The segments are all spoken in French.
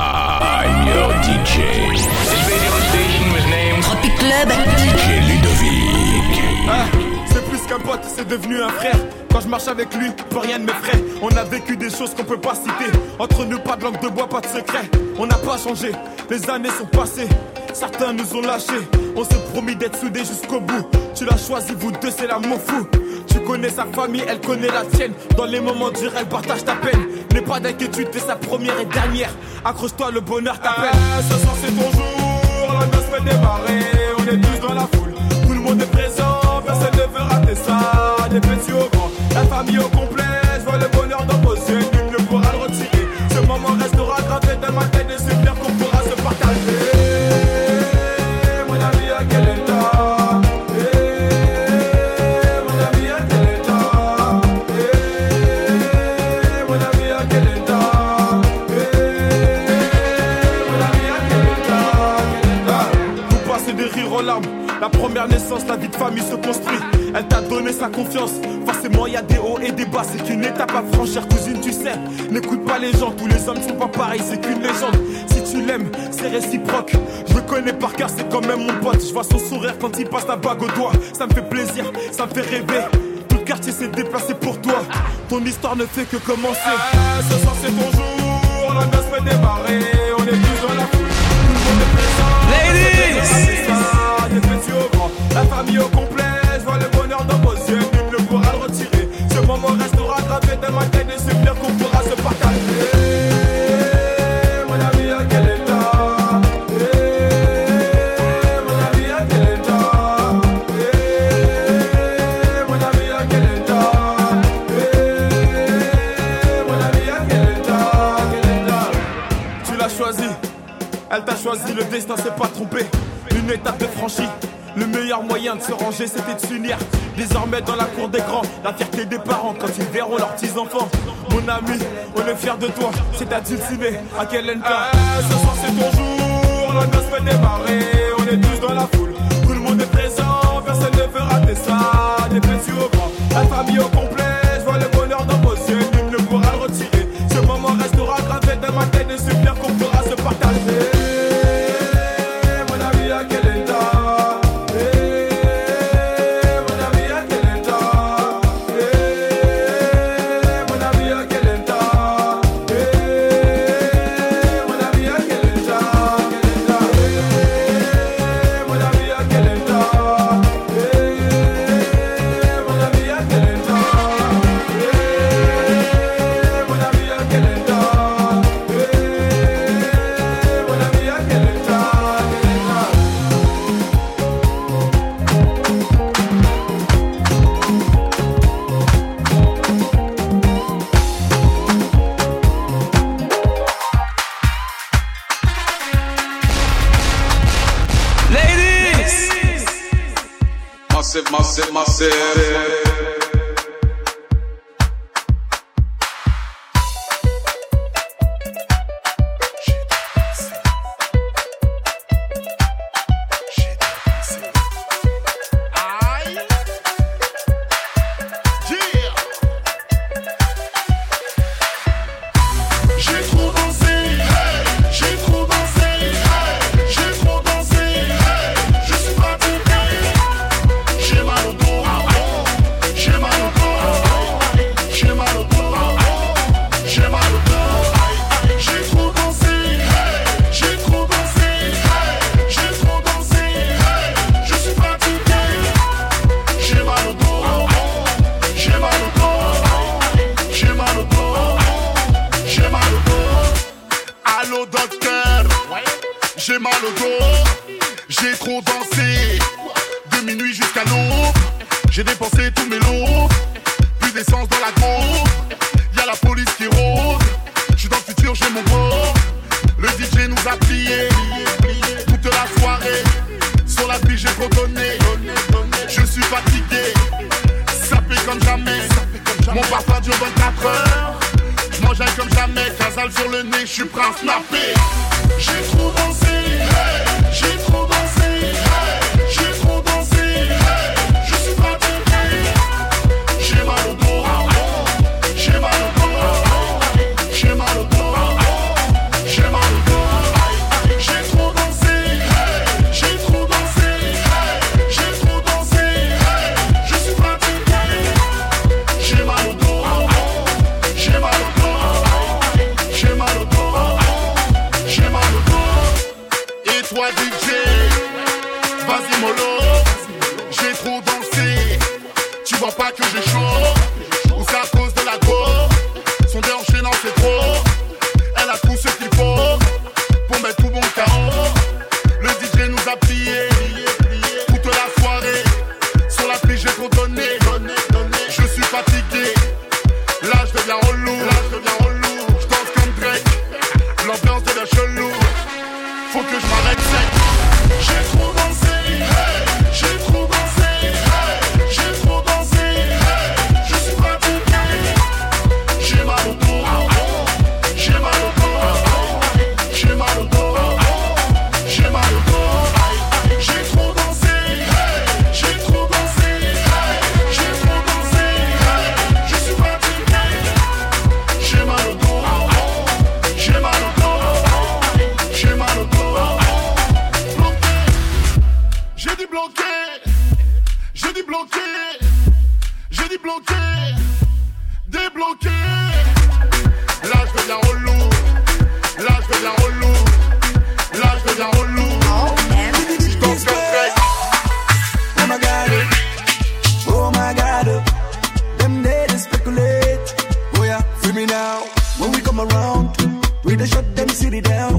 I'm your DJ. This radio station was named Tropic Club. DJ Ludovic. Ah, c'est plus qu'un pote, c'est devenu un frère. Quand je marche avec lui, plus rien ne m'effraie. On a vécu des choses qu'on peut pas citer. Entre nous, pas de langue de bois, pas de secret. On n'a pas changé, les années sont passées. Certains nous ont lâchés. On s'est promis d'être soudés jusqu'au bout. Tu l'as choisi, vous deux, c'est l'amour fou. Tu connais sa famille, elle connaît la tienne. Dans les moments durs, elle partage ta peine. N'aie pas d'inquiétude, t'es sa première et dernière. Accroche-toi, le bonheur t'appelle. Ah, ce soir, c'est ton jour. La noce fait démarrer. On est tous dans la foule. Tout le monde est présent. Personne ne veut rater ça. Des petits au grand. La famille au complet. Confiance. Forcément, il y a des hauts et des bas. C'est qu'une étape à franchir, cousine, tu sais. N'écoute pas les gens, tous les hommes sont pas pareils. C'est qu'une légende. Si tu l'aimes, c'est réciproque. Je le connais par cœur, c'est quand même mon pote. Je vois son sourire quand il passe la bague au doigt. Ça me fait plaisir, ça me fait rêver. Tout le quartier s'est déplacé pour toi. Ton histoire ne fait que commencer. Ah, ce soir, c'est ton jour. La noce fait démarrer. On est tous dans la foule. Tout le monde est présent. Ladies! Ça, Des petits au grand, la famille au complet. Tu l'as choisi. Elle t'a choisi, le destin s'est pas trompé. Une étape de franchie. Le meilleur moyen de se ranger, c'était de s'unir. Désormais dans la cour des grands, la fierté des parents quand ils verront leurs petits-enfants. Mon ami, on est fiers de toi, c'est à dulciné, à quel état Ce soir c'est ton jour, la noce fait démarrer. On est tous dans la foule, tout le monde est présent, personne ne veut rater ça. Des petits au grand, la famille au complet. Je vois le bonheur dans vos yeux, nul ne pourra le retirer. Ce moment restera gravé dans ma tête Massive, massive, massive. J'ai trop dansé de minuit jusqu'à l'aube. J'ai dépensé tous mes lots. Plus d'essence dans la groupe. Y'a la police qui rôde. J'suis dans le futur, j'ai mon beau. Le DJ nous a plié toute la soirée. Sur la piste, j'ai trop donné. Je suis fatigué, sapé comme jamais. Mon parfum dure 24 heures. Mange comme jamais, casal sur le nez, je suis prêt à. J'ai trop dansé, j'ai trop dansé, down.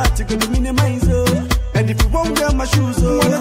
right, you gonna minimize, oh. And if you won't wear my shoes, oh.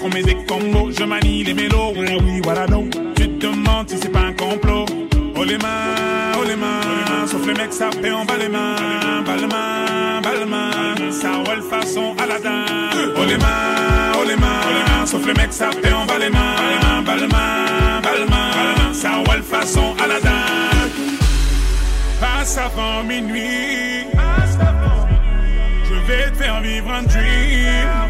Qu'on met des combos. Je manie les mélos, ouais, oui, voilà, non. Tu te demandes si c'est pas un complot. Oh les mains, oh les mains, sauf les mecs, ça fait en bas les mains. Bas les mains, bas les mains, ça roule façon Aladdin. Oh les mains, oh les mains, sauf les mecs, ça fait en bas les mains. Bas les mains, bas les mains, ça roule façon Aladdin. Passe avant minuit. Je vais te faire vivre un dream.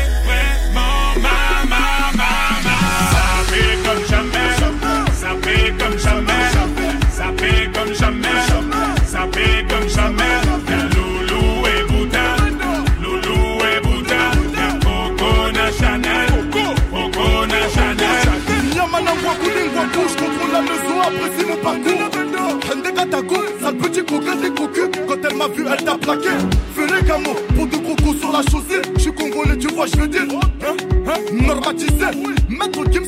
parcours. Hende Katako, sale petit coquin des cocus. Quand elle m'a vu, elle t'a plaqué. Les gamos pour de crocos sur la chaussée. Je suis congolais, tu vois, je veux dire. Hein, hein, normatisé. Maître Gims